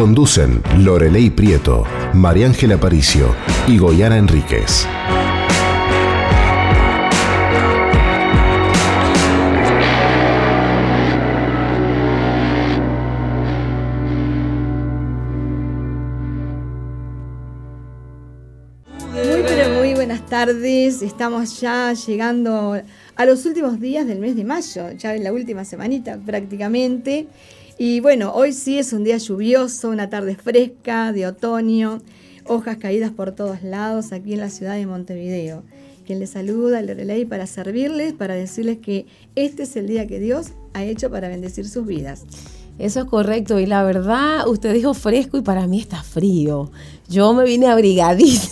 Conducen Lorelei Prieto, María Ángela Aparicio y Goyana Enríquez. Muy buenas tardes. Estamos ya llegando a los últimos días del mes de mayo, ya en la última semanita prácticamente. Y bueno, hoy sí es un día lluvioso, una tarde fresca de otoño, hojas caídas por todos lados aquí en la ciudad de Montevideo. Quien les saluda, Lorelei, para servirles, para decirles que este es el día que Dios ha hecho para bendecir sus vidas. Eso es correcto. Y la verdad, usted dijo fresco y para mí está frío. Yo me vine abrigadita.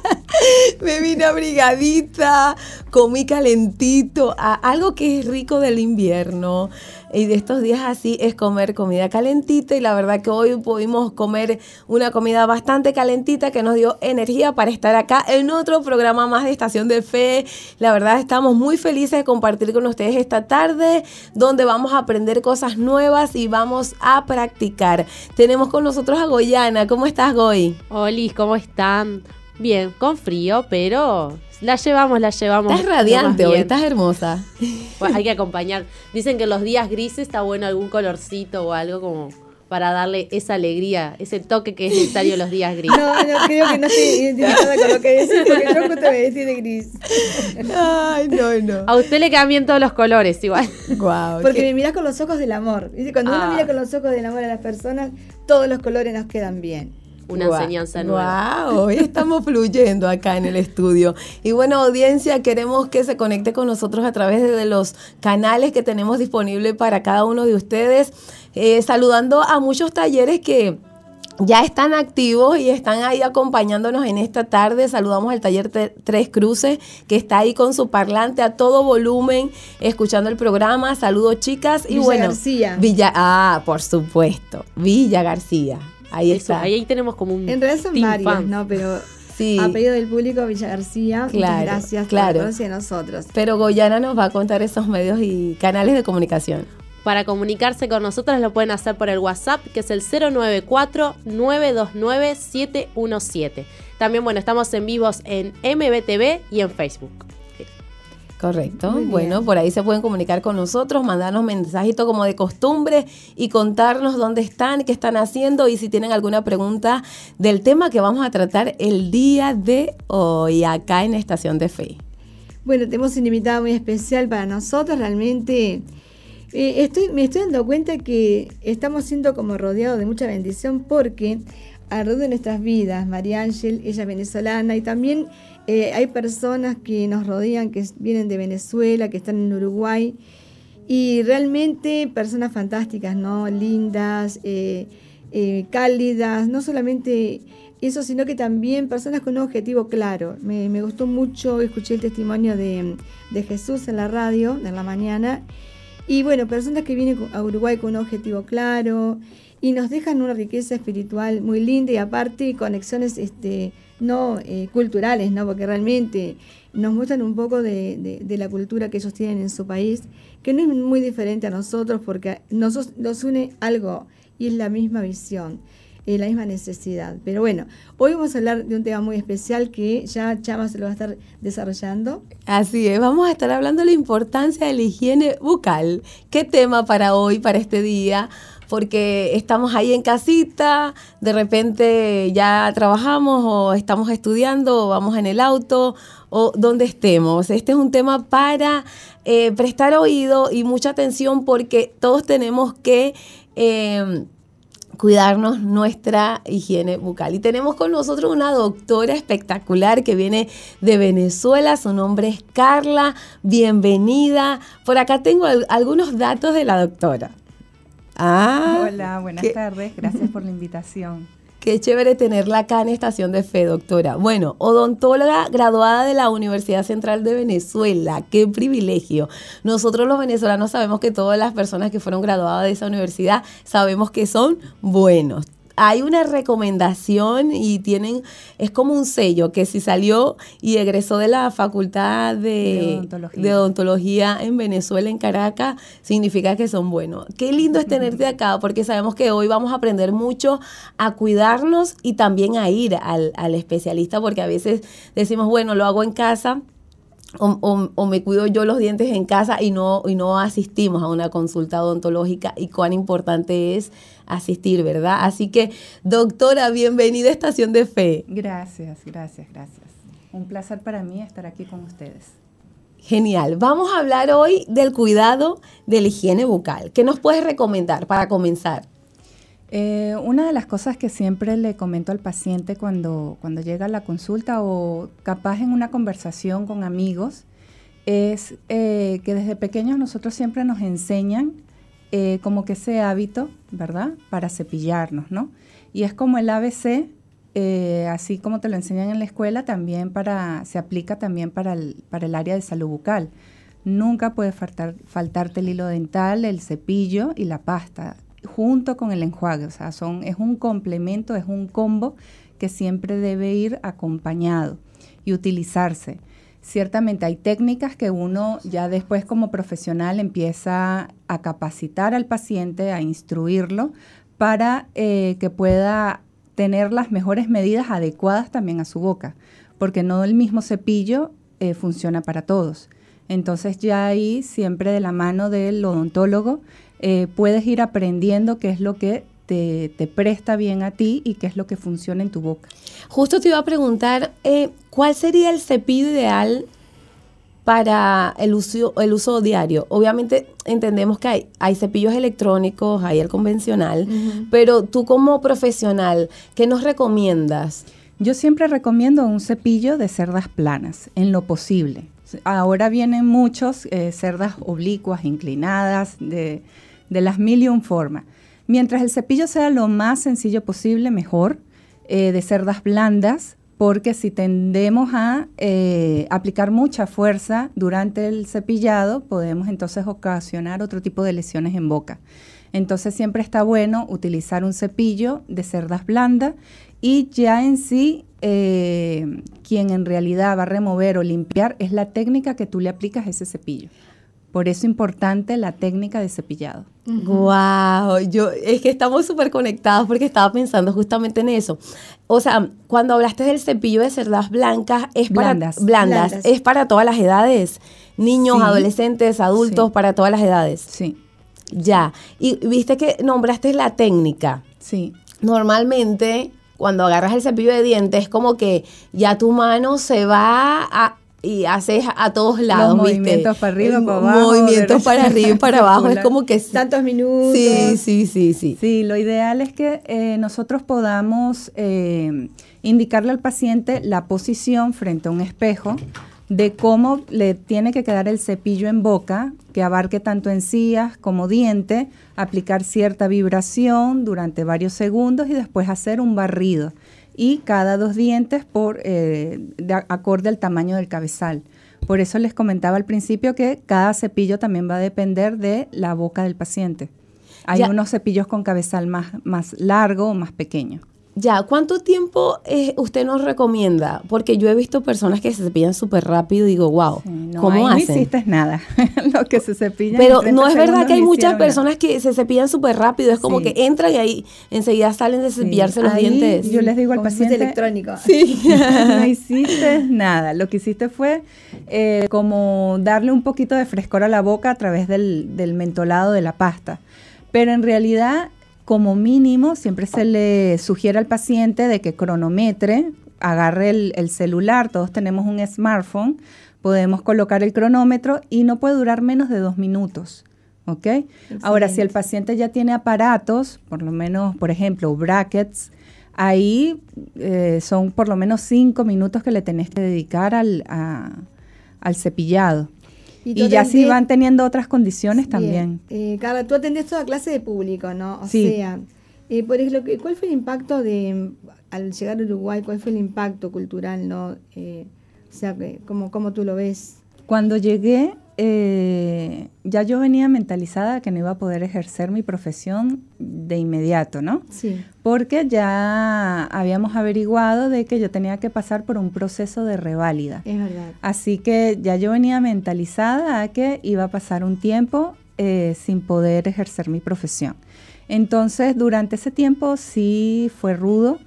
me vine abrigadita, comí calentito. A- algo que es rico del invierno y de estos días así es comer comida calentita. Y la verdad que hoy pudimos comer una comida bastante calentita que nos dio energía para estar acá en otro programa más de Estación de Fe. La verdad estamos muy felices de compartir con ustedes esta tarde donde vamos a aprender cosas nuevas y vamos a practicar. Tenemos con nosotros a Goyana. ¿Cómo estás, Goy? Olis, ¿cómo están? Bien, con frío, pero la llevamos, la llevamos. Estás radiante hoy, bien. estás hermosa. Bueno, hay que acompañar. Dicen que los días grises está bueno algún colorcito o algo como para darle esa alegría, ese toque que es necesario los días grises. No, no, creo que no estoy identificada con lo que decís, porque yo justo me vestí de gris. Ay, no, no. A usted le cambian todos los colores igual. Guau, Porque qué- me mirás con los ojos del amor. Cuando uno Ah. mira con los ojos del amor a las personas, todos los colores nos quedan bien. Una enseñanza nueva. Wow, hoy estamos fluyendo acá en el estudio. Y bueno, audiencia, queremos que se conecte con nosotros a través de los canales que tenemos disponibles para cada uno de ustedes. Eh, saludando a muchos talleres que ya están activos y están ahí acompañándonos en esta tarde. Saludamos al taller Tres Cruces, que está ahí con su parlante a todo volumen, escuchando el programa. Saludos, chicas. Y Villa bueno, García. Villa, ah, por supuesto, Villa García. Ahí Eso, está. ahí, ahí tenemos como un En realidad son team varios. ¿no? Pero Sí. a pedido del público, Villa García, Claro, muchas gracias claro. por a nosotros. Pero Goyana nos va a contar esos medios y canales de comunicación. Para comunicarse con nosotras lo pueden hacer por el WhatsApp, que es el 094-929-717. También, bueno, estamos en vivos en MBTV y en Facebook. Correcto. Bueno, por ahí se pueden comunicar con nosotros, mandarnos mensajitos como de costumbre y contarnos dónde están, qué están haciendo y si tienen alguna pregunta del tema que vamos a tratar el día de hoy acá en Estación de Fe. Bueno, tenemos un invitado muy especial para nosotros, realmente. eh, estoy, me estoy dando cuenta que estamos siendo como rodeados de mucha bendición porque alrededor de nuestras vidas, María Ángel, ella es venezolana y también eh, hay personas que nos rodean que vienen de Venezuela, que están en Uruguay y realmente personas fantásticas, ¿no? Lindas, eh, eh, cálidas, no solamente eso, sino que también personas con un objetivo claro. Me, me gustó mucho, escuché el testimonio de, de Jesús en la radio, en la mañana, y bueno, personas que vienen a Uruguay con un objetivo claro y nos dejan una riqueza espiritual muy linda y aparte conexiones este, no eh, culturales, ¿no? porque realmente nos muestran un poco de, de- la cultura que ellos tienen en su país, que no es muy diferente a nosotros porque nos, nos une algo y es la misma visión, eh, la misma necesidad. Pero bueno, hoy vamos a hablar de un tema muy especial que ya Chama se lo va a estar desarrollando. Así es, vamos a estar hablando de la importancia de la higiene bucal. ¿Qué tema para hoy, para este día? Porque estamos ahí en casita, de repente ya trabajamos o estamos estudiando o vamos en el auto o donde estemos. Este es un tema para eh, prestar oído y mucha atención porque todos tenemos que... eh, cuidarnos nuestra higiene bucal. Y tenemos con nosotros una doctora espectacular que viene de Venezuela, su nombre es Carla, bienvenida. Por acá tengo al- algunos datos de la doctora. Ah, Hola, buenas qué- tardes, gracias por la invitación. Qué chévere tenerla acá en Estación de Fe, doctora. Bueno, odontóloga graduada de la Universidad Central de Venezuela. Qué privilegio. Nosotros los venezolanos sabemos que todas las personas que fueron graduadas de esa universidad sabemos que son buenos hay una recomendación y tienen, es como un sello que si salió y egresó de la facultad de, odontología. en Venezuela, en Caracas, significa que son buenos. Qué lindo es tenerte acá porque sabemos que hoy vamos a aprender mucho a cuidarnos y también a ir al, al especialista porque a veces decimos, bueno, lo hago en casa o, me cuido yo los dientes en casa y no, y no asistimos a una consulta odontológica y cuán importante es asistir, ¿verdad? Así que, doctora, bienvenida a Estación de Fe. Gracias, gracias, gracias. Un placer para mí estar aquí con ustedes. Genial. Vamos a hablar hoy del cuidado de la higiene bucal. ¿Qué nos puedes recomendar para comenzar? Eh, una de las cosas que siempre le comento al paciente cuando, cuando llega a la consulta o capaz en una conversación con amigos es eh, que desde pequeños nosotros siempre nos enseñan eh, como que ese hábito, ¿verdad? Para cepillarnos, ¿no? Y es como el ABC, así como te lo enseñan en la escuela, también para, se aplica también para el, para el área de salud bucal. Nunca puede faltar, faltarte el hilo dental, el cepillo y la pasta junto con el enjuague, o sea, son, es un complemento, es un combo que siempre debe ir acompañado y utilizarse. Ciertamente hay técnicas que uno ya después como profesional empieza a capacitar al paciente, a instruirlo para eh, que pueda tener las mejores medidas adecuadas también a su boca, porque no el mismo cepillo eh, funciona para todos. Entonces ya ahí siempre de la mano del odontólogo eh, puedes ir aprendiendo qué es lo que te, presta bien a ti y qué es lo que funciona en tu boca. Justo te iba a preguntar, eh, ¿cuál sería el cepillo ideal para el uso, el uso diario? Obviamente entendemos que hay, hay cepillos electrónicos, hay el convencional, pero tú como profesional, ¿qué nos recomiendas? Yo siempre recomiendo un cepillo de cerdas planas, en lo posible. Ahora vienen muchos eh, cerdas oblicuas, inclinadas, de de las mil y un formas. Mientras el cepillo sea lo más sencillo posible, mejor, eh, de cerdas blandas, porque si tendemos a eh, aplicar mucha fuerza durante el cepillado, podemos entonces ocasionar otro tipo de lesiones en boca. Entonces siempre está bueno utilizar un cepillo de cerdas blandas y ya en sí eh, quien en realidad va a remover o limpiar es la técnica que tú le aplicas a ese cepillo. Por eso es importante la técnica de cepillado. Wow, yo es que estamos súper conectados porque estaba pensando justamente en eso. O sea, cuando hablaste del cepillo de cerdas blancas, es blandas, para blandas, es para todas las edades, niños, adolescentes, adultos, para todas las edades. Sí. Ya. Y viste que nombraste la técnica. Sí. Normalmente cuando agarras el cepillo de dientes, es como que ya tu mano se va a, y haces a todos lados, movimientos para arriba, para abajo. Movimientos para arriba y para abajo, es como que... Tantos minutos. Sí, sí, sí, sí. Sí, lo ideal es que eh, nosotros podamos eh, indicarle al paciente la posición frente a un espejo de cómo le tiene que quedar el cepillo en boca, que abarque tanto encías como diente, aplicar cierta vibración durante varios segundos y después hacer un barrido y cada dos dientes por eh, de acorde al tamaño del cabezal. Por eso les comentaba al principio que cada cepillo también va a depender de la boca del paciente. Hay unos cepillos con cabezal más, más largo o más pequeño. Ya, ¿cuánto tiempo eh, usted nos recomienda? Porque yo he visto personas que se cepillan súper rápido y digo, wow, ¿cómo hacen? No hiciste nada, lo que se cepillan. Pero no es verdad que hay muchas personas que se cepillan súper rápido, es como que entran y ahí enseguida salen de cepillarse los dientes. Yo les digo al paciente electrónico. Sí, no hiciste nada, lo que hiciste fue eh, como darle un poquito de frescor a la boca a través del, del mentolado de la pasta. Pero en realidad como mínimo, siempre se le sugiere al paciente de que cronometre, agarre el, celular, todos tenemos un smartphone, podemos colocar el cronómetro y no puede durar menos de dos minutos. ¿Ok? Ahora, si el paciente ya tiene aparatos, por lo menos, por ejemplo, brackets, ahí eh, son por lo menos cinco minutos que le tenés que dedicar al, al cepillado. Y, ya si van teniendo otras condiciones también. Eh, Carla, tú atendés toda clase de público, ¿no? O sea, Eh, por ejemplo, ¿cuál fue el impacto de, al llegar a Uruguay, cuál fue el impacto cultural, no? Eh, o sea, ¿cómo, ¿cómo tú lo ves? Cuando llegué, eh, ya yo venía mentalizada que no iba a poder ejercer mi profesión de inmediato, ¿no? Sí. Porque ya habíamos averiguado de que yo tenía que pasar por un proceso de reválida. Es verdad. Así que ya yo venía mentalizada a que iba a pasar un tiempo eh, sin poder ejercer mi profesión. Entonces, durante ese tiempo sí fue rudo,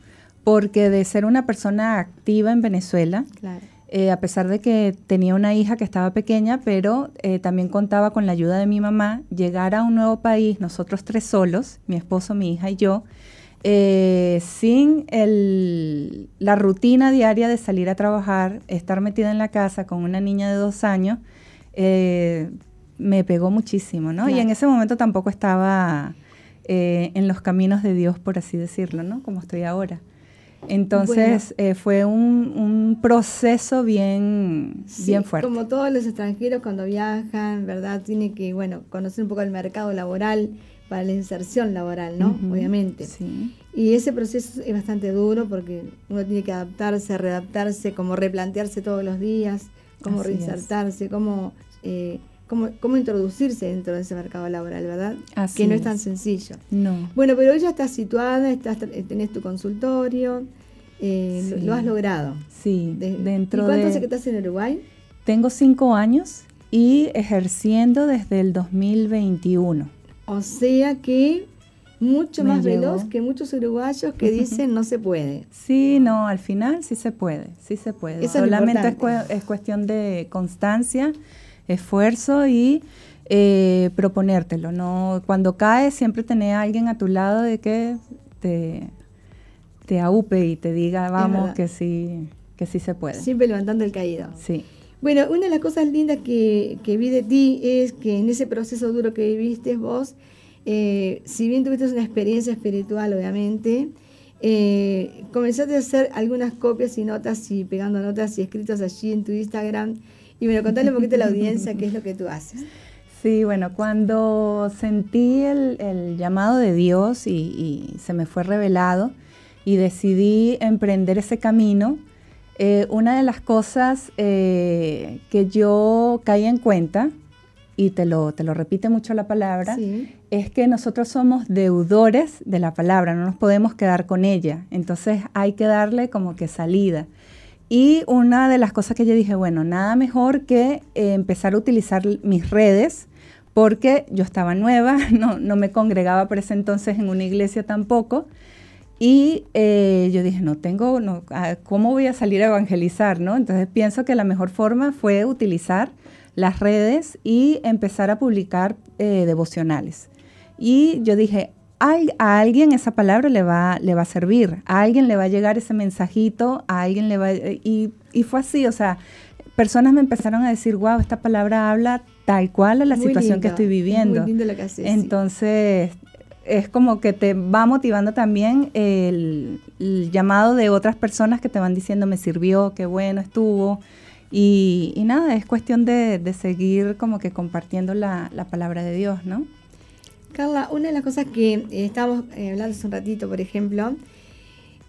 porque de ser una persona activa en Venezuela, Claro. Eh, a pesar de que tenía una hija que estaba pequeña, pero eh, también contaba con la ayuda de mi mamá, llegar a un nuevo país, nosotros tres solos, mi esposo, mi hija y yo, eh, sin el- la rutina diaria de salir a trabajar, estar metida en la casa con una niña de dos años, me pegó muchísimo, ¿no? Y en ese momento tampoco estaba en los caminos de Dios, por así decirlo, ¿no? Como estoy ahora. Entonces eh, fue un, un proceso bien, Sí, bien fuerte. Como todos los extranjeros cuando viajan, ¿verdad? Tiene que, bueno, conocer un poco el mercado laboral para la inserción laboral, ¿no? Obviamente. Sí. Y ese proceso es bastante duro porque uno tiene que adaptarse, readaptarse, como replantearse todos los días, cómo Así es. reinsertarse, cómo, eh, cómo, cómo introducirse dentro de ese mercado laboral, ¿verdad? Así que no es es. tan sencillo. No. Bueno, pero hoy ya estás situada, estás, eh, tenés tu consultorio, eh, lo- Sí. lo has logrado. Sí, De- dentro ¿Y cuánto de... hace que estás en Uruguay? Tengo cinco años y ejerciendo desde el 2021. O sea que mucho Me más llevó. veloz que muchos uruguayos que dicen no se puede. Sí, no, al final sí se puede, sí se puede. Eso Solamente es, cue- es cuestión de constancia, esfuerzo y eh, proponértelo. No, cuando caes siempre tener a alguien a tu lado de que te, te aupe y te diga, vamos, que sí, que sí se puede. Siempre levantando el caído. Sí. Bueno, una de las cosas lindas que, que vi de ti es que en ese proceso duro que viviste vos, eh, si bien tuviste una experiencia espiritual, obviamente, eh, comenzaste a hacer algunas copias y notas y pegando notas y escritos allí en tu Instagram. Y bueno, contale un poquito a la audiencia qué es lo que tú haces. Sí, bueno, cuando sentí el, el llamado de Dios y, y se me fue revelado y decidí emprender ese camino, eh, una de las cosas eh, que yo caí en cuenta, y te lo, te lo repite mucho la palabra, Sí. es que nosotros somos deudores de la palabra, no nos podemos quedar con ella. Entonces hay que darle como que salida. Y una de las cosas que yo dije, bueno, nada mejor que eh, empezar a utilizar mis redes, porque yo estaba nueva, no, no me congregaba por ese entonces en una iglesia tampoco. Y eh, yo dije, no tengo, no, ah, ¿cómo voy a salir a evangelizar? ¿no? Entonces pienso que la mejor forma fue utilizar las redes y empezar a publicar eh, devocionales. Y yo dije, "Al- a alguien esa palabra le va, le va a servir, a alguien le va a llegar ese mensajito, a alguien le va... Y, y fue así, o sea, personas me empezaron a decir, wow, esta palabra habla tal cual a la Muy situación que estoy es viviendo. Muy lindo lo que haces. sí. Entonces, es como que te va motivando también el, el llamado de otras personas que te van diciendo, me sirvió, qué bueno estuvo. Y, y nada, es cuestión de, de seguir como que compartiendo la, la palabra de Dios, ¿no? Carla, una de las cosas que eh, estábamos eh, hablando hace un ratito, por ejemplo,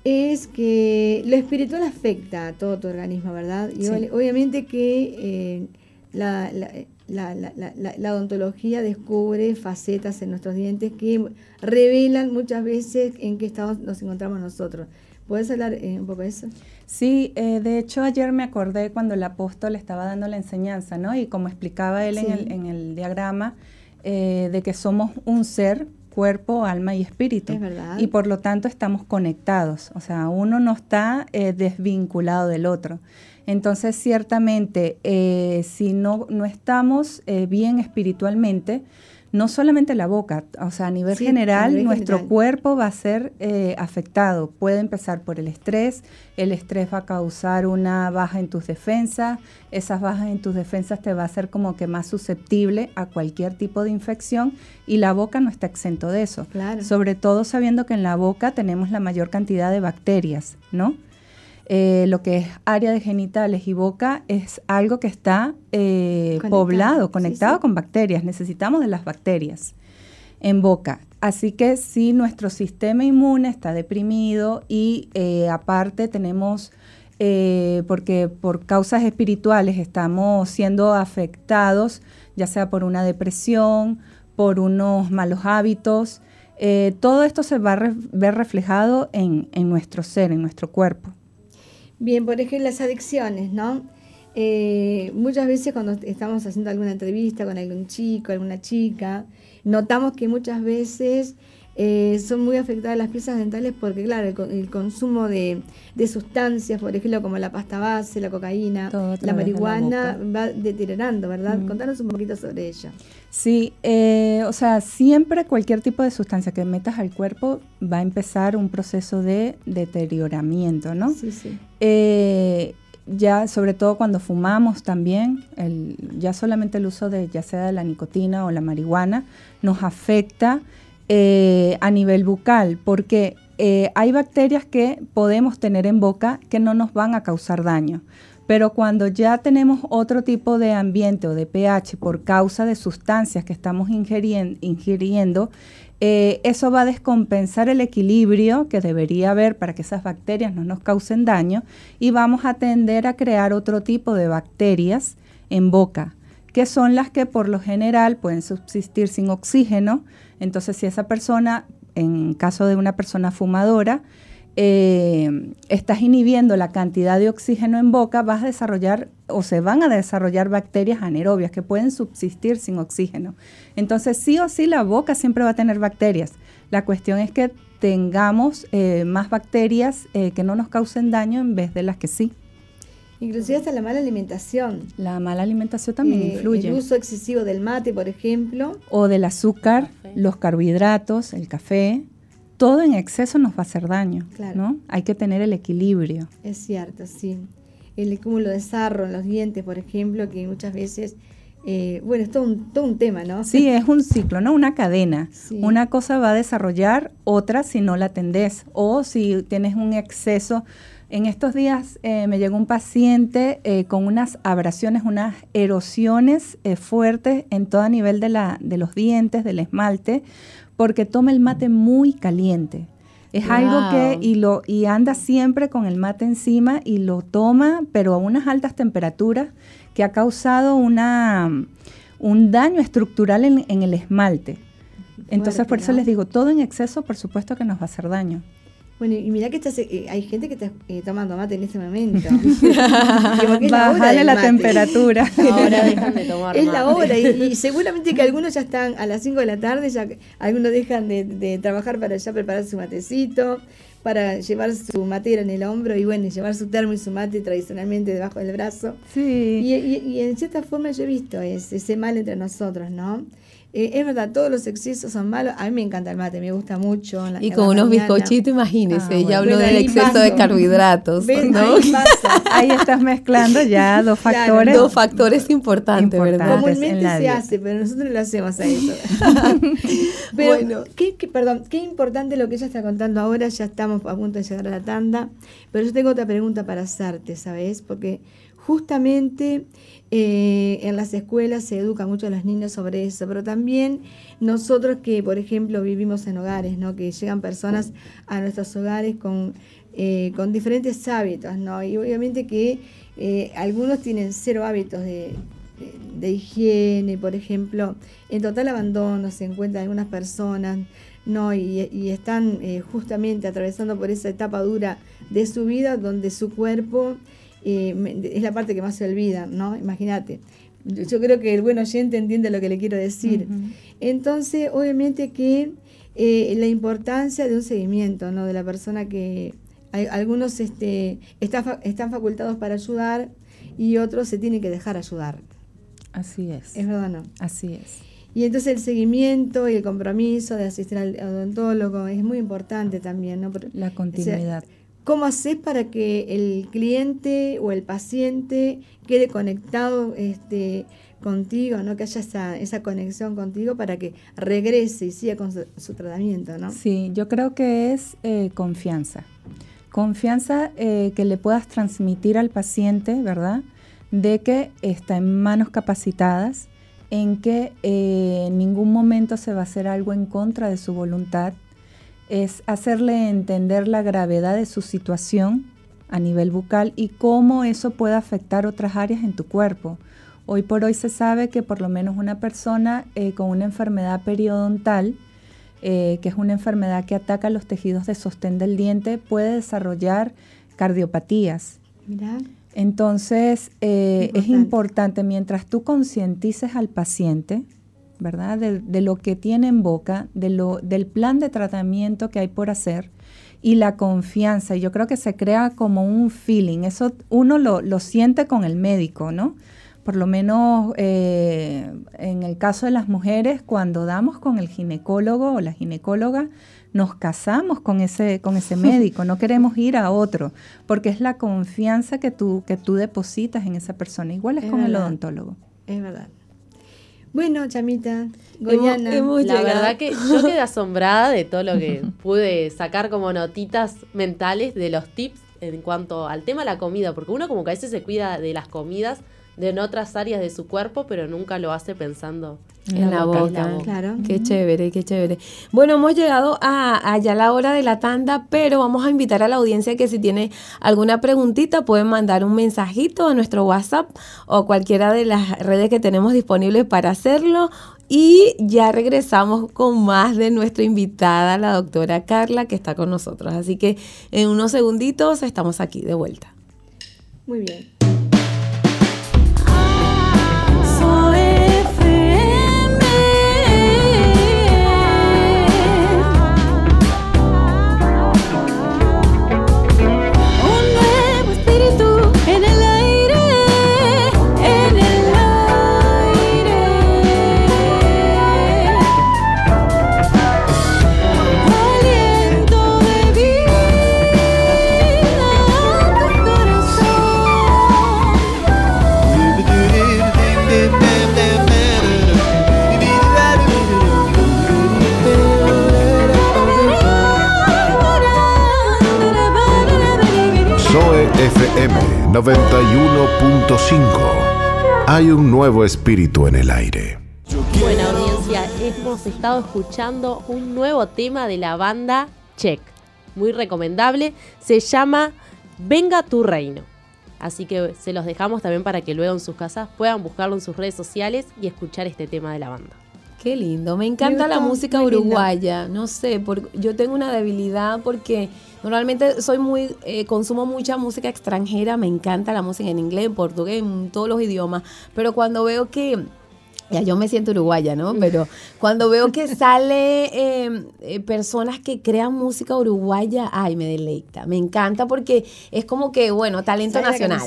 es que lo espiritual afecta a todo tu organismo, ¿verdad? Y Sí. ob- obviamente que eh, la, la- la- la- la- la- la odontología descubre facetas en nuestros dientes que revelan muchas veces en qué estado nos encontramos nosotros. ¿Puedes hablar eh, un poco de eso? Sí, eh, de hecho ayer me acordé cuando el apóstol estaba dando la enseñanza, ¿no? Y como explicaba él en, el, en el diagrama, eh, de que somos un ser, cuerpo, alma y espíritu. Es verdad. Y por lo tanto estamos conectados, o sea, uno no está eh, desvinculado del otro. Entonces, ciertamente, eh, si no, no estamos bien espiritualmente, no solamente la boca, o sea, a nivel Sí, a general, nivel nuestro general. cuerpo va a ser eh, afectado. Puede empezar por el estrés, el estrés va a causar una baja en tus defensas, esas bajas en tus defensas te va a hacer como que más susceptible a cualquier tipo de infección y la boca no está exento de eso. Claro. Sobre todo sabiendo que en la boca tenemos la mayor cantidad de bacterias, ¿no? Eh, lo que es área de genitales y boca es algo que está eh, Conectado, poblado, conectado sí. con bacterias. Necesitamos de las bacterias en boca. así que si nuestro sistema inmune está deprimido y eh, aparte tenemos, porque por causas espirituales estamos siendo afectados, ya sea por una depresión, por unos malos hábitos, todo esto se va a ver reflejado en, en, nuestro ser, en nuestro cuerpo. Bien, por ejemplo, las adicciones, ¿no? Eh, muchas veces cuando estamos haciendo alguna entrevista con algún chico, alguna chica, notamos que muchas veces eh, son muy afectadas las piezas dentales porque, claro, el, consumo de, sustancias, por ejemplo, como la pasta base, la cocaína, la marihuana, va deteriorando, ¿verdad? Contanos un poquito sobre ella. Sí, eh, o sea, siempre cualquier tipo de sustancia que metas al cuerpo va a empezar un proceso de deterioramiento, ¿no? Sí, sí. Eh, ya sobre todo cuando fumamos también, el, ya solamente el uso de ya sea de la nicotina o la marihuana nos afecta eh, a nivel bucal, porque eh, hay bacterias que podemos tener en boca que no nos van a causar daño. Pero cuando ya tenemos otro tipo de ambiente o de pH por causa de sustancias que estamos ingiriendo, eh, eso va a descompensar el equilibrio que debería haber para que esas bacterias no nos causen daño y vamos a tender a crear otro tipo de bacterias en boca, que son las que por lo general pueden subsistir sin oxígeno, entonces, si esa persona, en caso de una persona fumadora, eh, estás inhibiendo la cantidad de oxígeno en boca, vas a desarrollar o se van a desarrollar bacterias anaerobias que pueden subsistir sin oxígeno. Entonces, sí o sí, la boca siempre va a tener bacterias. La cuestión es que tengamos eh, más bacterias eh, que no nos causen daño en vez de las que sí. Inclusive hasta la mala alimentación. La mala alimentación también eh, influye. El uso excesivo del mate, por ejemplo. O del azúcar, los carbohidratos, el café. Todo en exceso nos va a hacer daño. Claro. Hay que tener el equilibrio. Es cierto, sí. El cúmulo de sarro en los dientes, por ejemplo, que muchas veces eh, bueno, es todo un, todo un, tema, ¿no? Sí, es un ciclo, ¿no? Una cadena. Una cosa va a desarrollar otra si no la atendés o si tienes un exceso en estos días eh, me llegó un paciente eh, con unas abrasiones, unas erosiones eh, fuertes en todo nivel de, la, de los dientes, del esmalte, porque toma el mate muy caliente. Es algo que, y, lo, y anda siempre con el mate encima y lo toma, pero a unas altas temperaturas, que ha causado una, un daño estructural en, en el esmalte. Entonces, por eso les digo, todo en exceso, por supuesto que nos va a hacer daño. Bueno, y mira que estás, eh, hay gente que está eh, tomando mate en este momento. Bájale la, temperatura. Ahora dejan de tomar Es la hora, y, seguramente que algunos ya están a las 5 de la tarde, ya algunos dejan de, trabajar para ya preparar su matecito, para llevar su matera en el hombro y bueno, llevar su termo y su mate tradicionalmente debajo del brazo. Sí. Y, y en cierta forma yo he visto ese mal entre nosotros, ¿no? Eh, es verdad, todos los excesos son malos. A mí me encanta el mate, me gusta mucho. y con unos bizcochitos, imagínese, ah, ya habló del exceso de carbohidratos. Ahí, estás mezclando ya dos factores. Dos factores importantes, ¿verdad? Comúnmente se hace, pero nosotros no lo hacemos a eso. pero, bueno. Qué, perdón, qué importante lo que ella está contando ahora, ya estamos a punto de llegar a la tanda, pero yo tengo otra pregunta para hacerte, ¿sabes? Porque justamente eh, en las escuelas se educa mucho a los niños sobre eso, pero también nosotros que, por ejemplo, vivimos en hogares, ¿no? que llegan personas a nuestros hogares con, eh, con diferentes hábitos, ¿no? y obviamente que eh, algunos tienen cero hábitos de, de, higiene, por ejemplo, en total abandono se encuentran algunas personas, ¿no? y, y están justamente atravesando por esa etapa dura de su vida donde su cuerpo es la parte que más se olvida, ¿no? Imagínate. Yo creo que el buen oyente entiende lo que le quiero decir. Entonces, obviamente que eh, la importancia de un seguimiento, ¿no? De la persona que algunos este, están facultados para ayudar y otros se tienen que dejar ayudar. Así es. ¿Es verdad o no? Así es. Y entonces el seguimiento y el compromiso de asistir al odontólogo es muy importante también, ¿no? La continuidad. ¿Cómo haces para que el cliente o el paciente quede conectado este, contigo, ¿no? que haya esa, conexión contigo para que regrese y siga con su, tratamiento? ¿no? Sí, yo creo que es eh, confianza. Confianza eh, que le puedas transmitir al paciente, ¿verdad? De que está en manos capacitadas, en que eh, en ningún momento se va a hacer algo en contra de su voluntad, es hacerle entender la gravedad de su situación a nivel bucal y cómo eso puede afectar otras áreas en tu cuerpo. Hoy por hoy se sabe que por lo menos una persona eh, con una enfermedad periodontal, eh, que es una enfermedad que ataca los tejidos de sostén del diente, puede desarrollar cardiopatías. Entonces, eh, es importante, mientras tú concientices al paciente, ¿verdad? De, lo que tiene en boca, de lo, del plan de tratamiento que hay por hacer y la confianza. Yo creo que se crea como un feeling. Eso uno lo, lo siente con el médico, ¿no? Por lo menos eh, en el caso de las mujeres, cuando damos con el ginecólogo o la ginecóloga, nos casamos con ese, con ese médico, no queremos ir a otro, porque es la confianza que tú, que tú depositas en esa persona. Igual es, con el odontólogo. Es verdad. Bueno, Chamita, Goyana. la verdad que yo quedé asombrada de todo lo que pude sacar como notitas mentales de los tips en cuanto al tema de la comida, porque uno como que a veces se cuida de las comidas de en otras áreas de su cuerpo, pero nunca lo hace pensando en, la, boca. Claro. Qué chévere, qué chévere. Bueno, hemos llegado a, a, ya la hora de la tanda, pero vamos a invitar a la audiencia que si tiene alguna preguntita pueden mandar un mensajito a nuestro WhatsApp o cualquiera de las redes que tenemos disponibles para hacerlo. Y ya regresamos con más de nuestra invitada, la doctora Carla, que está con nosotros. Así que en unos segunditos estamos aquí de vuelta. Muy bien. Nuevo espíritu en el aire. Buena audiencia, hemos estado escuchando un nuevo tema de la banda Check. Muy recomendable. Se llama Venga tu reino. Así que se los dejamos también para que luego en sus casas puedan buscarlo en sus redes sociales y escuchar este tema de la banda. Qué lindo, me encanta la música uruguaya, no sé, yo tengo una debilidad porque normalmente soy muy, eh, consumo mucha música extranjera, me encanta la música en inglés, en portugués, en todos los idiomas, pero cuando veo que ya yo me siento uruguaya, ¿no? Pero cuando veo que sale em, eh, personas que crean música uruguaya, ay, me deleita, me encanta porque es como que, bueno, talento nacional.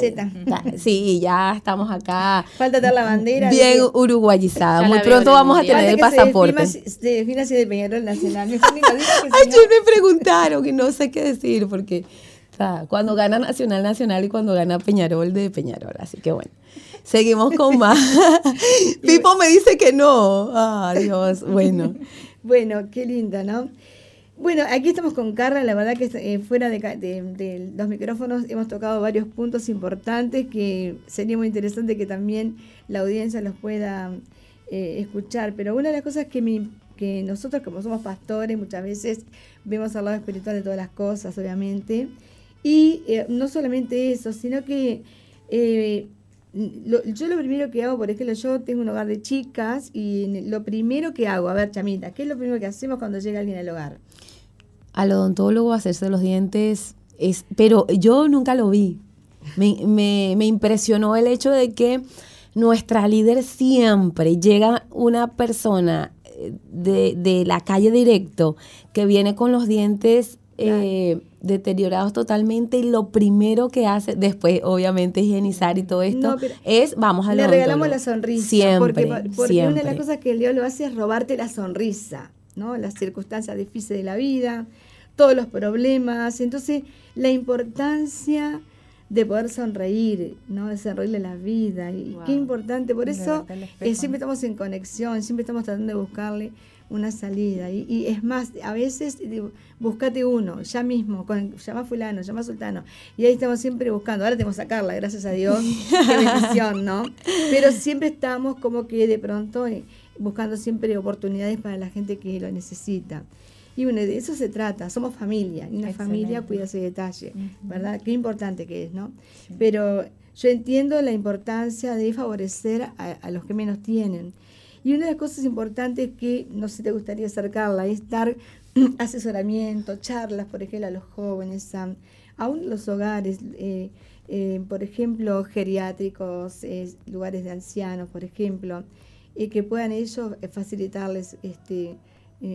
Sí, ya estamos acá. Falta dar la bandera. Bien uruguayizada. Muy pronto vamos a tener el pasaporte. Se define así de Peñarol Nacional. Ayer me preguntaron y no sé qué decir porque cuando gana Nacional Nacional y cuando gana Peñarol de Peñarol. Así que bueno. Seguimos con más. Pipo me dice que no. Ah, Dios, bueno. bueno, qué linda, ¿no? Bueno, aquí estamos con Carla, la verdad que eh, fuera de, los micrófonos hemos tocado varios puntos importantes que sería muy interesante que también la audiencia los pueda eh, escuchar, pero una de las cosas que, que nosotros como somos pastores muchas veces vemos al lado espiritual de todas las cosas, obviamente, y eh, no solamente eso, sino que yo lo primero que hago, por ejemplo, yo tengo un hogar de chicas y lo primero que hago, a ver, Chamita, ¿qué es lo primero que hacemos cuando llega alguien al hogar? Al odontólogo hacerse los dientes, es, pero yo nunca lo vi. Me, me, me impresionó el hecho de que nuestra líder siempre llega una persona eh, de, de la calle directo que viene con los dientes eh, deteriorados totalmente y lo primero que hace, después obviamente higienizar y todo esto, es vamos a Le regalamos la sonrisa. Siempre, porque, una de las cosas que el Dios lo hace es robarte la sonrisa, ¿no? Las circunstancias difíciles de la vida, todos los problemas. Entonces, la importancia de poder sonreír, ¿no? De sonreírle la vida. Y qué importante. Por eso eh, siempre estamos en conexión, siempre estamos tratando de buscarle una salida. Y, es más, a veces búscate uno, ya mismo, con, llama fulano, llama sultano. Y ahí estamos siempre buscando. Ahora tenemos que sacarla, gracias a Dios. Qué bendición, ¿no? Pero siempre estamos como que de pronto eh, buscando siempre oportunidades para la gente que lo necesita. Y bueno, de eso se trata, somos familia, y una familia cuida ese detalle, ¿verdad? Qué importante que es, ¿no? Pero yo entiendo la importancia de favorecer a, los que menos tienen. Y una de las cosas importantes que, no sé si te gustaría acercarla, es dar asesoramiento, charlas, por ejemplo, a los jóvenes, a, aún los hogares, eh, eh, por ejemplo, geriátricos, eh, lugares de ancianos, por ejemplo, y que puedan ellos facilitarles este,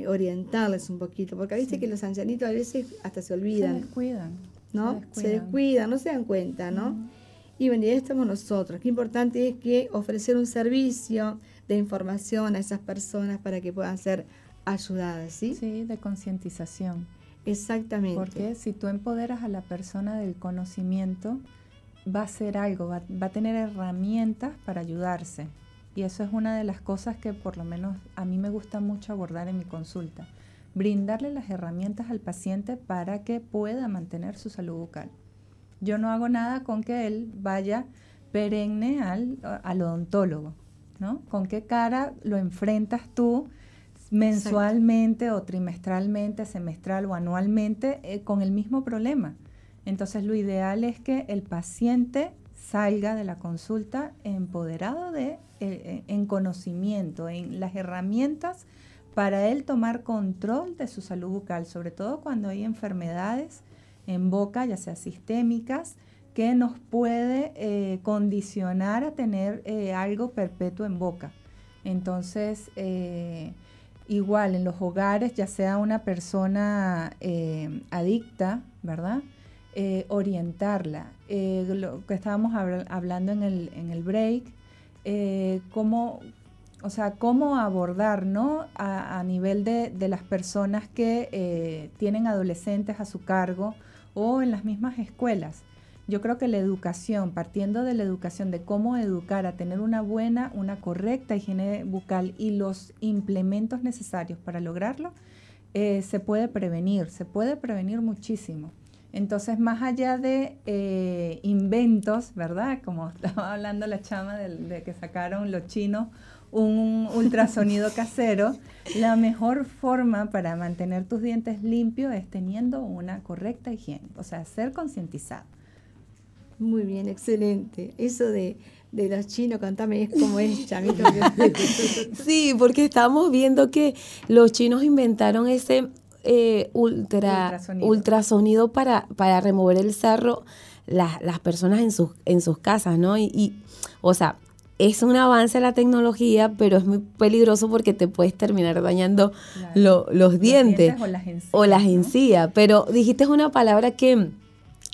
orientarles un poquito, porque viste que los ancianitos a veces hasta se olvidan. Se descuidan. ¿No? Se descuidan, no se dan cuenta, ¿no? Y bueno, y ahí estamos nosotros. Qué importante es que ofrecer un servicio de información a esas personas para que puedan ser ayudadas, ¿sí? Sí, de concientización. Exactamente. Porque si tú empoderas a la persona del conocimiento, va a hacer algo, va, va a tener herramientas para ayudarse. Y eso es una de las cosas que por lo menos a mí me gusta mucho abordar en mi consulta. Brindarle las herramientas al paciente para que pueda mantener su salud bucal. Yo no hago nada con que él vaya perenne al, odontólogo, ¿no? ¿Con qué cara lo enfrentas tú mensualmente o trimestralmente, semestral o anualmente eh, con el mismo problema? Entonces lo ideal es que el paciente salga de la consulta empoderado de, eh, eh, en conocimiento, en las herramientas para él tomar control de su salud bucal, sobre todo cuando hay enfermedades en boca, ya sea sistémicas, que nos puede eh, condicionar a tener algo perpetuo en boca. Entonces, igual en los hogares, ya sea una persona adicta, ¿verdad? Eh, orientarla. Eh, lo que estábamos hablando en el, break, eh, cómo, o sea, cómo abordar ¿no? a, nivel de, las personas que tienen adolescentes a su cargo o en las mismas escuelas. Yo creo que la educación, partiendo de la educación, de cómo educar a tener una buena, una correcta higiene bucal y los implementos necesarios para lograrlo, se puede prevenir, se puede prevenir muchísimo. Entonces, más allá de eh, inventos, ¿verdad? Como estaba hablando la chama de, que sacaron los chinos un ultrasonido casero, la mejor forma para mantener tus dientes limpios es teniendo una correcta higiene, o sea, ser concientizado. Muy bien, excelente. Eso de, de los chinos, contame, es como es, chamito. sí, porque estamos viendo que los chinos inventaron ese eh, ultra, ultrasonido, para, para remover el sarro las personas en sus, en sus casas, ¿no? Y, o sea, es un avance la tecnología, pero es muy peligroso porque te puedes terminar dañando los, dientes, o las encías. Pero dijiste una palabra que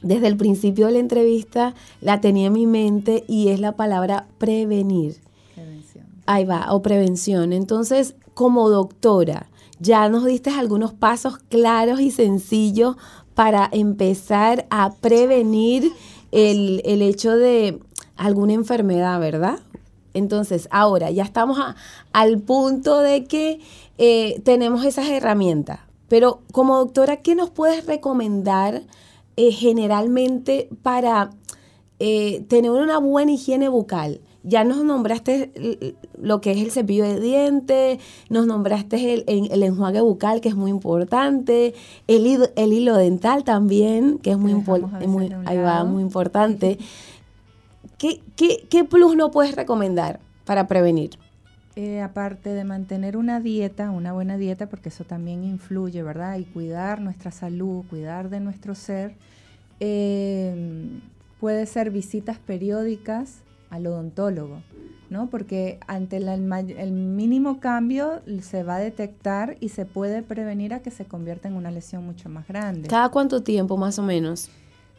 desde el principio de la entrevista la tenía en mi mente y es la palabra prevenir. Prevención. Ahí va, o prevención. Entonces, como doctora, ya nos diste algunos pasos claros y sencillos para empezar a prevenir el, hecho de alguna enfermedad, ¿verdad? Entonces, ahora ya estamos al punto de que eh, tenemos esas herramientas. Pero como doctora, ¿qué nos puedes recomendar eh, generalmente para eh, tener una buena higiene bucal? ya nos nombraste lo que es el cepillo de dientes, nos nombraste el, el, enjuague bucal, que es muy importante, el, hilo, el hilo dental también, que es muy, importante, ahí va, muy importante. ¿Qué, qué, qué plus no puedes recomendar para prevenir? Eh, aparte de mantener una dieta, una buena dieta, porque eso también influye, ¿verdad? Y cuidar nuestra salud, cuidar de nuestro ser, eh, puede ser visitas periódicas al odontólogo, ¿no? Porque ante el mínimo cambio se va a detectar y se puede prevenir a que se convierta en una lesión mucho más grande. ¿Cada cuánto tiempo más o menos?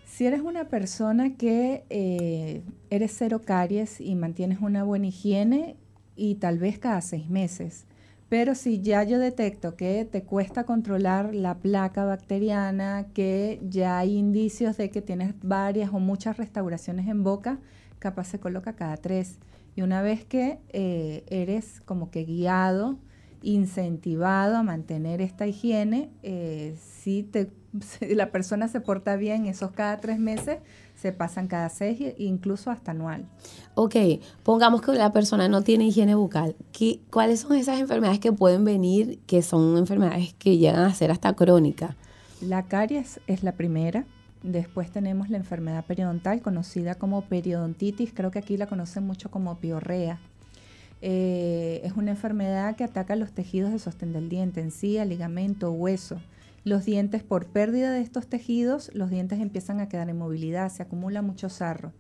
Si eres una persona que eh, eres cero caries y mantienes una buena higiene, y tal vez cada seis meses. Pero si ya yo detecto que te cuesta controlar la placa bacteriana, que ya hay indicios de que tienes varias o muchas restauraciones en boca, capaz se coloca cada tres. Y una vez que eh, eres como que guiado incentivado a mantener esta higiene. Eh, si, te, la persona se porta bien, esos cada tres meses se pasan cada seis e incluso hasta anual. Ok, pongamos que la persona no tiene higiene bucal. ¿Qué, ¿Cuáles son esas enfermedades que pueden venir que son enfermedades que llegan a ser hasta crónicas? La caries es la primera. Después tenemos la enfermedad periodontal conocida como periodontitis, creo que aquí la conocen mucho como piorrea. Eh, es una enfermedad que ataca los tejidos de sostén del diente, encía, ligamento, hueso. Los dientes, por pérdida de estos tejidos, los dientes empiezan a quedar en movilidad, se acumula mucho sarro.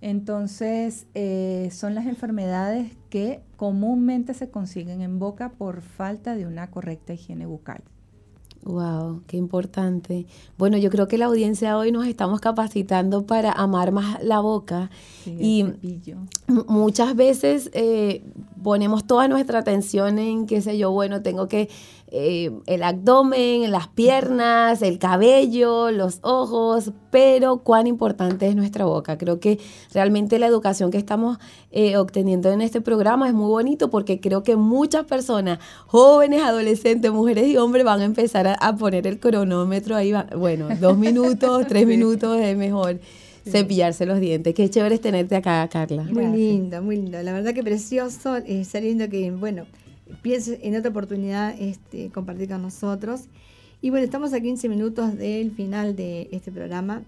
Entonces, eh, son las enfermedades que comúnmente se consiguen en boca por falta de una correcta higiene bucal. Wow, qué importante. Bueno, yo creo que la audiencia hoy nos estamos capacitando para amar más la boca y muchas veces eh, ponemos toda nuestra atención en, qué sé yo, bueno, tengo que eh, el abdomen, las piernas, el cabello, los ojos, pero cuán importante es nuestra boca. Creo que realmente la educación que estamos eh, obteniendo en este programa es muy bonito porque creo que muchas personas, jóvenes, adolescentes, mujeres y hombres, van a empezar a, poner el cronómetro ahí. Bueno, dos minutos, tres minutos es mejor. cepillarse los dientes. Qué chévere es tenerte acá, Carla. Muy lindo, muy lindo. La verdad que precioso. Eh, lindo que, bueno, piense en otra oportunidad este, compartir con nosotros. Y bueno, estamos a 15 minutos del final de este programa.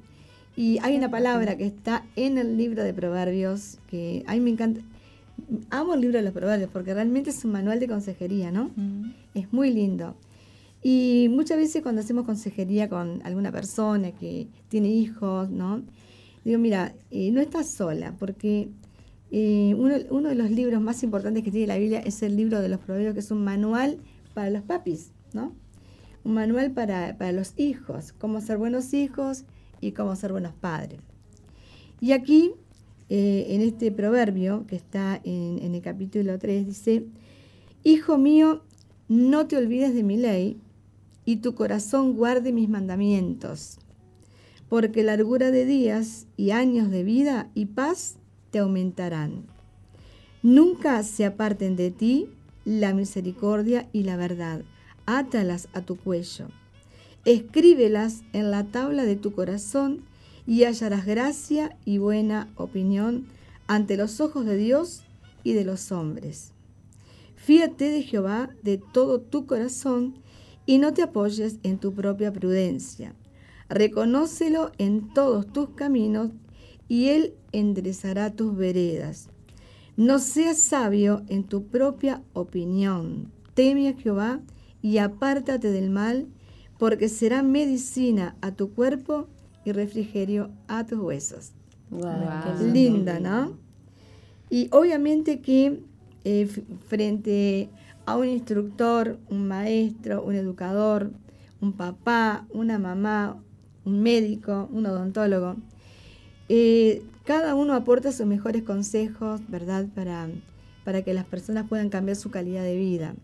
Y hay una palabra que está en el libro de Proverbios que a mí me encanta. Amo el libro de los Proverbios porque realmente es un manual de consejería, ¿no? Es muy lindo. Y muchas veces cuando hacemos consejería con alguna persona que tiene hijos, ¿no? Digo, mira, eh, no estás sola porque uno, de los libros más importantes que tiene la Biblia es el libro de los Proverbios, que es un manual para los papis, ¿no? Un manual para, los hijos, cómo ser buenos hijos y cómo ser buenos padres. Y aquí, eh, en este proverbio que está en, en el capítulo 3, dice, Hijo mío, no te olvides de mi ley y tu corazón guarde mis mandamientos, porque largura de días y años de vida y paz te aumentarán. Nunca se aparten de ti la misericordia y la verdad. Átalas a tu cuello. Escríbelas en la tabla de tu corazón y hallarás gracia y buena opinión ante los ojos de Dios y de los hombres. Fíate de Jehová de todo tu corazón y no te apoyes en tu propia prudencia. Reconócelo en todos tus caminos y Él enderezará tus veredas. No seas sabio en tu propia opinión. Teme a Jehová y apártate del mal, porque será medicina a tu cuerpo y refrigerio a tus huesos. Linda, ¿no? Y obviamente que eh, frente a un instructor, un maestro, un educador, un papá, una mamá, un médico, un odontólogo, eh, cada uno aporta sus mejores consejos, ¿verdad? Para, para que las personas puedan cambiar su calidad de vida.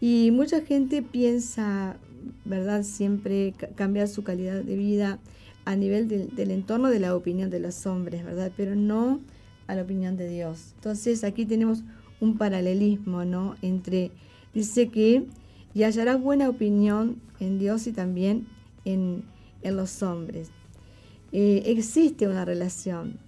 Y mucha gente piensa, ¿verdad? Siempre cambiar su calidad de vida a nivel del entorno de la opinión de los hombres, ¿verdad? Pero no a la opinión de Dios. Entonces aquí tenemos un paralelismo, ¿no? Entre, dice que, y hallarás buena opinión en Dios y también en, en los hombres. Eh, existe una relación.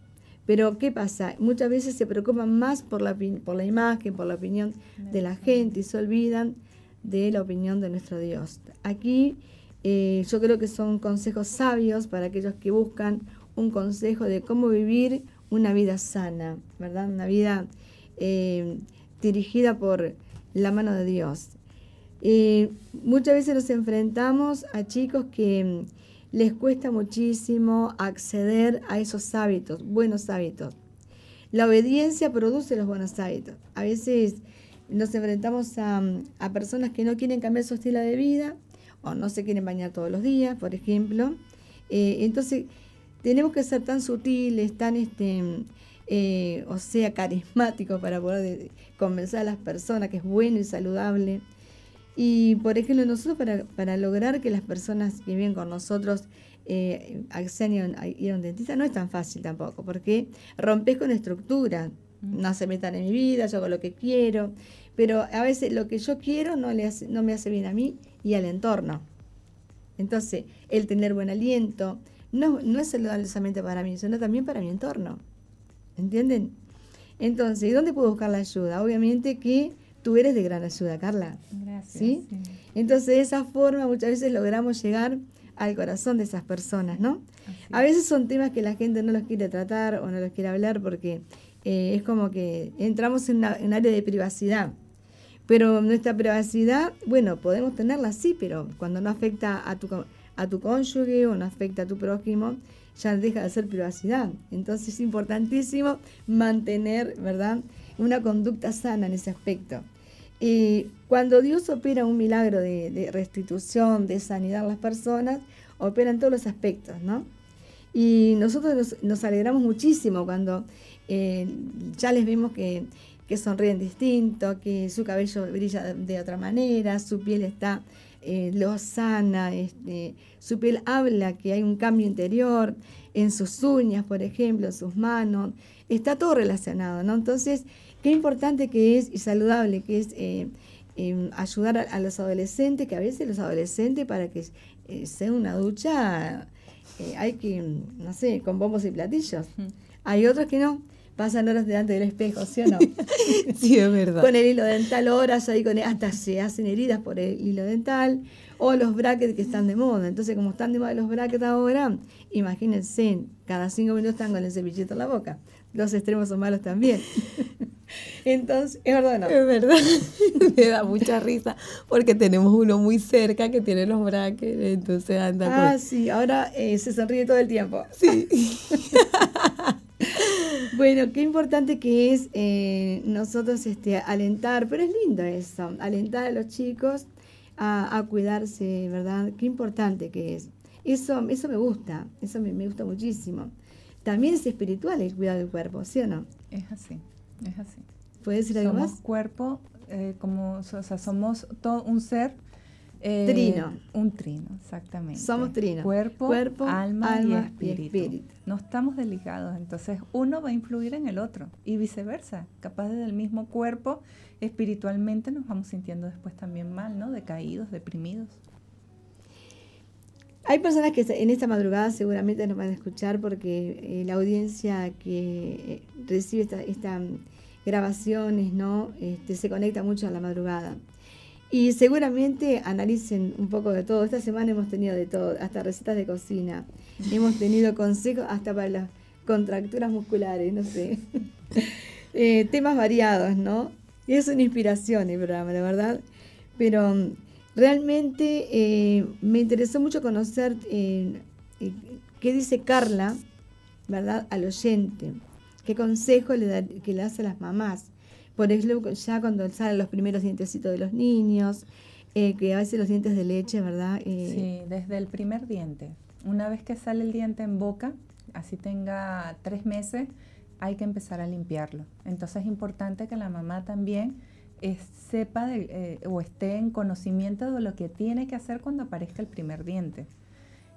Pero ¿qué pasa? Muchas veces se preocupan más por la, por la imagen, por la opinión de la gente y se olvidan de la opinión de nuestro Dios. Aquí eh, yo creo que son consejos sabios para aquellos que buscan un consejo de cómo vivir una vida sana, ¿verdad? Una vida eh, dirigida por la mano de Dios. muchas veces nos enfrentamos a chicos que les cuesta muchísimo acceder a esos hábitos, buenos hábitos. La obediencia produce los buenos hábitos. A veces nos enfrentamos a, personas que no quieren cambiar su estilo de vida o no se quieren bañar todos los días, por ejemplo. Eh, entonces, tenemos que ser tan sutiles, tan, este, eh, o sea, carismáticos para poder convencer a las personas que es bueno y saludable. Y por ejemplo, nosotros para, para lograr que las personas que viven con nosotros eh, accedan a ir a un dentista no es tan fácil tampoco, porque rompes con estructura, no se metan en mi vida, yo hago lo que quiero, pero a veces lo que yo quiero no, le hace, no me hace bien a mí y al entorno. Entonces, el tener buen aliento no, no es saludable solamente para mí, sino también para mi entorno. ¿Entienden? Entonces, ¿y dónde puedo buscar la ayuda? Obviamente que tú eres de gran ayuda, Carla. Gracias. ¿sí? Entonces, de esa forma muchas veces logramos llegar al corazón de esas personas, ¿no? A veces son temas que la gente no los quiere tratar o no los quiere hablar porque eh, es como que entramos en, un área de privacidad. Pero nuestra privacidad, bueno, podemos tenerla sí, pero cuando no afecta a tu, a tu cónyuge o no afecta a tu prójimo, ya deja de ser privacidad. Entonces es importantísimo mantener, ¿verdad?, una conducta sana en ese aspecto. Y cuando Dios opera un milagro de, restitución, de sanidad a las personas, opera en todos los aspectos, ¿no? Y nosotros nos, alegramos muchísimo cuando eh, ya les vemos que, sonríen distinto, que su cabello brilla de, otra manera, su piel está eh, lozana, este, su piel habla que hay un cambio interior en sus uñas, por ejemplo, en sus manos, está todo relacionado, ¿no? Entonces, qué importante que es y saludable que es eh, em, ayudar a, los adolescentes, que a veces los adolescentes para que eh, sea una ducha eh, hay que, no sé, con bombos y platillos. Hay otros que no, pasan horas delante del espejo, ¿sí o no? sí, es verdad. Con el hilo dental, horas ahí, con hasta se hacen heridas por el hilo dental, o los brackets que están de moda. Entonces, como están de moda los brackets ahora, imagínense, cada cinco minutos están con el cepillito en la boca. Los extremos son malos también. Entonces, es verdad, ¿no? Es verdad. Me da mucha risa porque tenemos uno muy cerca que tiene los brackets, entonces anda. Ah, sí, ahora eh, se sonríe todo el tiempo. Sí. bueno, qué importante que es eh, nosotros este, alentar, pero es lindo eso, alentar a los chicos a, cuidarse, ¿verdad? Qué importante que es. Eso, eso me gusta, eso me, me gusta muchísimo. También es espiritual el cuidado del cuerpo, ¿sí o no? Es así, es así. ¿Puedes decir algo somos cuerpo, eh, como, o sea, somos todo un ser. Eh, trino. Un trino, exactamente. Somos trino. Cuerpo, alma, y, espíritu. No estamos desligados, entonces uno va a influir en el otro y viceversa. Capaz del mismo cuerpo, espiritualmente nos vamos sintiendo después también mal, ¿no? Decaídos, deprimidos. Hay personas que en esta madrugada seguramente nos van a escuchar porque eh, la audiencia que recibe estas esta grabaciones, ¿no? Este, se conecta mucho a la madrugada. Y seguramente analicen un poco de todo. Esta semana hemos tenido de todo, hasta recetas de cocina. Hemos tenido consejos hasta para las contracturas musculares, no sé. Eh, temas variados, ¿no? Y es una inspiración el programa, la verdad. Pero mm, realmente eh, me interesó mucho conocer eh, qué dice Carla, ¿verdad? Al oyente qué consejo le da, que le hace a las mamás. Por ejemplo, ya cuando salen los primeros dientecitos de los niños, eh, que a veces los dientes de leche, ¿verdad? Eh, sí, desde el primer diente. Una vez que sale el diente en boca, así tenga tres meses, hay que empezar a limpiarlo. Entonces es importante que la mamá también eh, sepa o esté en conocimiento de lo que tiene que hacer cuando aparezca el primer diente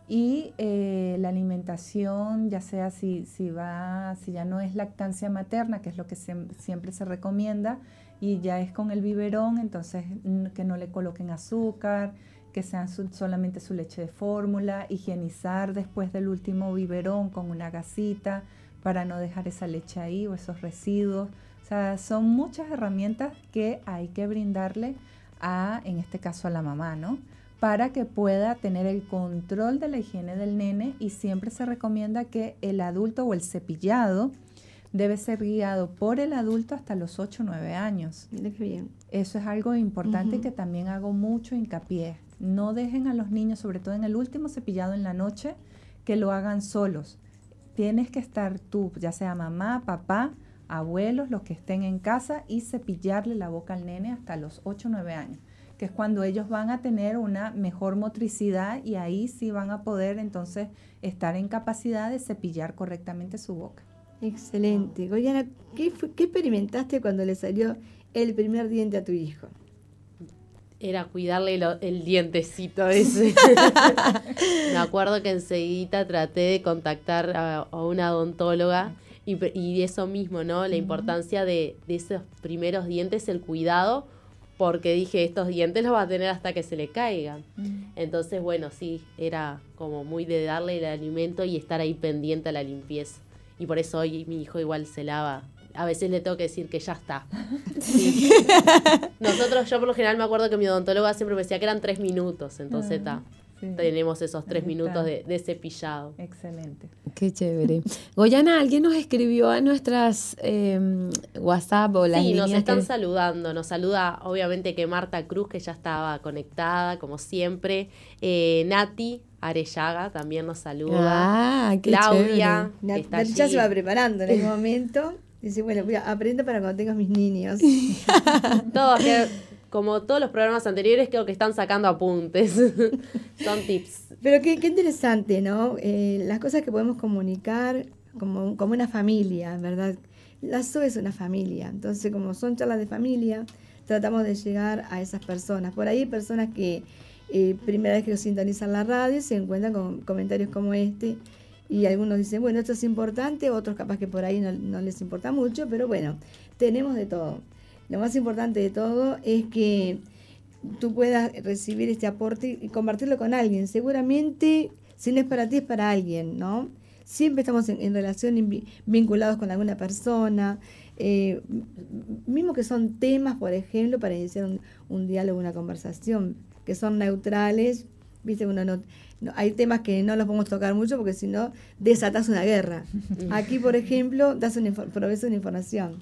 y eh, la alimentación, ya sea si, si, va, si ya no es lactancia materna, que es lo que siempre se recomienda, y ya es con el biberón, entonces que no le coloquen azúcar, que sea solamente su leche de fórmula, higienizar después del último biberón con una gasita para no dejar esa leche ahí o esos residuos. O sea, son muchas herramientas que hay que brindarle a, en este caso, a la mamá, ¿no? Para que pueda tener el control de la higiene del nene y siempre se recomienda que el adulto o el cepillado debe ser guiado por el adulto hasta los 8 o 9 años. bien. Eso es algo importante que también hago mucho hincapié. No dejen a los niños, sobre todo en el último cepillado en la noche, que lo hagan solos. Tienes que estar tú, ya sea mamá, papá, abuelos, los que estén en casa y cepillarle la boca al nene hasta los 8 o 9 años que es cuando ellos van a tener una mejor motricidad y ahí sí van a poder entonces estar en capacidad de cepillar correctamente su boca. Excelente. Goyana, ¿qué, ¿qué experimentaste cuando le salió el primer diente a tu hijo? Era cuidarle el dientecito ese. Me acuerdo que enseguida traté de contactar a, una odontóloga Y, eso mismo, ¿no? La importancia de, de esos primeros dientes, el cuidado, porque dije, estos dientes los va a tener hasta que se le caigan. Entonces, bueno, sí, era como muy de darle el alimento y estar ahí pendiente a la limpieza. Y por eso hoy mi hijo igual se lava. A veces le tengo que decir que ya está. Sí. Nosotros, yo por lo general me acuerdo que mi odontóloga siempre me decía que eran tres minutos. Entonces, Ah, está. Sí. Tenemos esos tres minutos de, de cepillado. Excelente. Qué chévere. Goyana, alguien nos escribió a nuestras eh, WhatsApp o las Sí, nos están que- saludando. Nos saluda, obviamente, que Marta Cruz, que ya estaba conectada, como siempre. Eh, Nati Arellaga también nos saluda. Ah, qué Claudia, que Nat- está Nat ya allí. se va preparando en ese momento. Dice, bueno, voy a aprender para cuando tenga mis niños. Todos, como todos los programas anteriores, creo que están sacando apuntes. Son tips. Pero qué, interesante, ¿no? Eh, las cosas que podemos comunicar como, como una familia, ¿verdad? La SOE es una familia, entonces como son charlas de familia, tratamos de llegar a esas personas. Por ahí hay personas que eh, primera vez que sintonizan la radio se encuentran con comentarios como este y algunos dicen, bueno, esto es importante, otros capaz que por ahí no les importa mucho, pero bueno, tenemos de todo. Lo más importante de todo es que tú puedas recibir este aporte y compartirlo con alguien. Seguramente, si no es para ti, es para alguien, ¿no? Siempre estamos en, en relación vinculados con alguna persona, eh, mismo que son temas, por ejemplo, para iniciar un, un diálogo, una conversación, que son neutrales, viste, uno no, no- hay temas que no los podemos tocar mucho porque si no, desatas una guerra. Aquí, por ejemplo, das una, provees una información.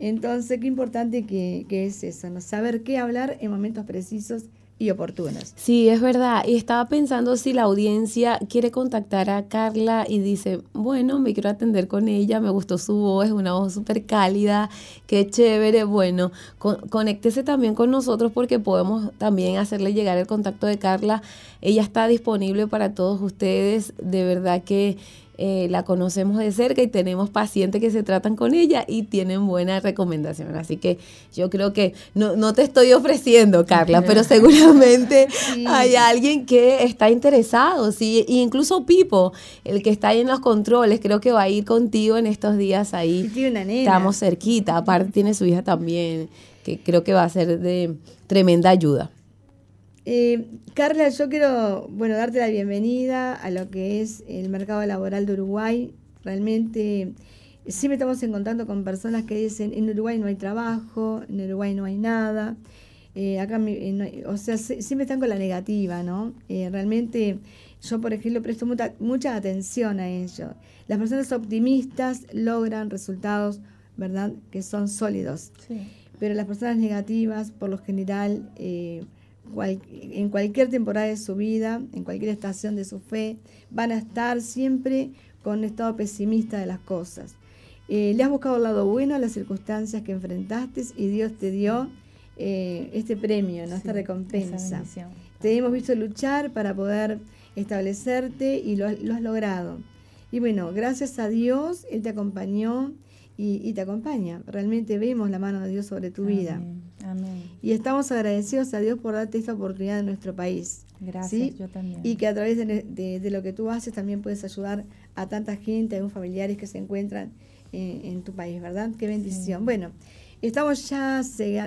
Entonces, qué importante que, que es eso, saber qué hablar en momentos precisos y oportunos. Sí, es verdad. Y estaba pensando si la audiencia quiere contactar a Carla y dice, bueno, me quiero atender con ella, me gustó su voz, es una voz súper cálida, qué chévere. Bueno, con- conéctese también con nosotros porque podemos también hacerle llegar el contacto de Carla. Ella está disponible para todos ustedes. De verdad que eh, la conocemos de cerca y tenemos pacientes que se tratan con ella y tienen buena recomendación. Así que yo creo que no, no te estoy ofreciendo, Carla, pero seguramente Sí. hay alguien que está interesado, sí, e incluso Pipo, el que está ahí en los controles, creo que va a ir contigo en estos días Y ahí. tiene una nena. Estamos cerquita, aparte tiene su hija también, que creo que va a ser de tremenda ayuda. Eh, Carla, yo quiero bueno, darte la bienvenida a lo que es el mercado laboral de Uruguay. Realmente siempre estamos en contacto con personas que dicen en Uruguay no hay trabajo, en Uruguay no hay nada. Eh, acá, mi- eh, no hay- o sea, se- siempre están con la negativa, ¿no? Eh, realmente yo, por ejemplo, presto mucha, mucha atención a ello. Las personas optimistas logran resultados, ¿verdad?, que son sólidos Sí. pero las personas negativas, por lo general, eh, cual- en cualquier temporada de su vida, en cualquier estación de su fe, van a estar siempre con un estado pesimista de las cosas. Eh, le has buscado el lado bueno a las circunstancias que enfrentaste y Dios te dio eh, este premio, ¿no? esta Sí, recompensa. Te hemos visto luchar para poder establecerte y lo, has- lo has logrado. Y bueno, gracias a Dios, Él te acompañó y, y te acompaña. Realmente vemos la mano de Dios sobre tu vida. Amén. Y estamos agradecidos a Dios por darte esta oportunidad en nuestro país. Gracias, ¿sí? yo también. Y que a través de, de- de lo que tú haces también puedes ayudar a tanta gente, a algunos familiares que se encuentran en, en tu país, ¿verdad? Qué bendición. Bueno, estamos ya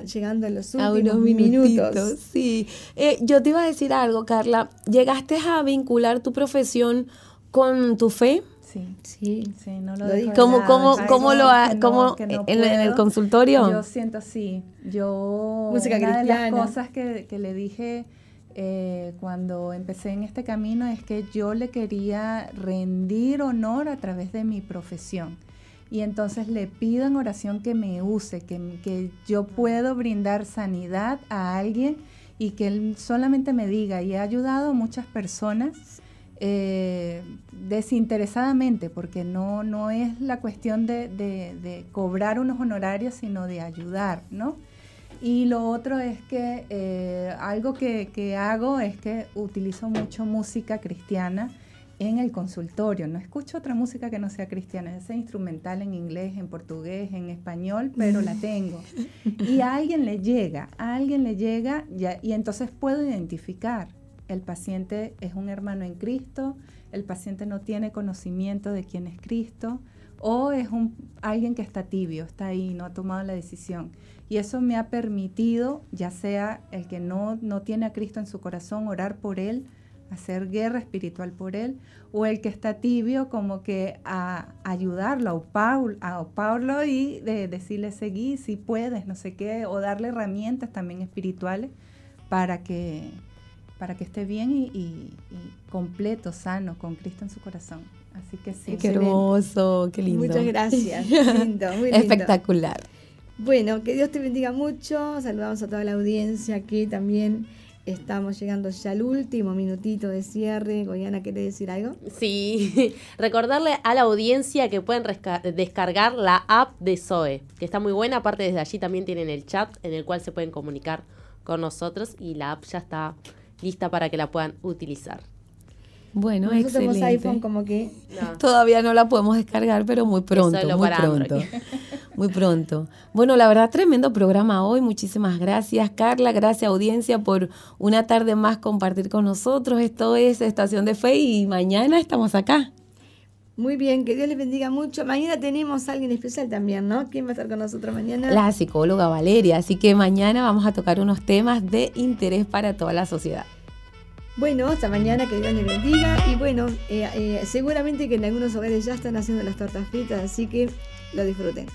llegando a los a últimos unos minutos. Sí. Eh, yo te iba a decir algo, Carla. ¿Llegaste a vincular tu profesión con tu fe? Sí. Sí. Sí, no lo dejo de ¿Cómo, cómo, lo ha, no- cómo, no en, en el consultorio? Yo siento así. Yo Música una de las cosas que, que le dije eh, cuando empecé en este camino es que yo le quería rendir honor a través de mi profesión. Y entonces le pido en oración que me use, que, que yo puedo brindar sanidad a alguien y que él solamente me diga. Y he ayudado a muchas personas eh, desinteresadamente, porque no, no es la cuestión de, de- de cobrar unos honorarios, sino de ayudar, ¿no? Y lo otro es que eh, algo que, que hago es que utilizo mucho música cristiana en el consultorio. No escucho otra música que no sea cristiana, es instrumental en inglés, en portugués, en español, pero la tengo. Y a alguien le llega, a alguien le llega ya, y entonces puedo identificar. El paciente es un hermano en Cristo, el paciente no tiene conocimiento de quién es Cristo, o es alguien que está tibio, está ahí, no ha tomado la decisión. Y eso me ha permitido, ya sea el que no, no tiene a Cristo en su corazón, orar por él, hacer guerra espiritual por él, o el que está tibio, como que a ayudarlo, a Paulo, a Paulo y de decirle seguí si puedes, no sé qué, o darle herramientas también espirituales para que, para que esté bien y, completo, sano, con Cristo en su corazón. Así que sí. Qué hermoso, qué lindo. Muchas gracias. lindo, muy lindo. Espectacular. Bueno, que Dios te bendiga mucho. Saludamos a toda la audiencia aquí también Estamos llegando ya al último minutito de cierre. Goyana, ¿quiere decir algo? Sí, recordarle a la audiencia que pueden descargar la app de Zoe, que está muy buena. Aparte, desde allí también tienen el chat en el cual se pueden comunicar con nosotros y la app ya está lista para que la puedan utilizar. Bueno, Nosotros excelente. iPhone como que todavía no la podemos descargar, pero muy pronto, muy pronto. muy pronto. Bueno, la verdad tremendo programa hoy. Muchísimas gracias, Carla, gracias audiencia por una tarde más compartir con nosotros. Esto es Estación de Fe y mañana estamos acá. Muy bien, que Dios les bendiga mucho. Mañana tenemos a alguien especial también, ¿no? ¿Quién va a estar con nosotros mañana? La psicóloga Valeria. Así que mañana vamos a tocar unos temas de interés para toda la sociedad. Bueno, hasta mañana, que Dios les bendiga. Y bueno, eh, eh, seguramente que en algunos hogares ya están haciendo las tortas fritas, así que lo disfruten.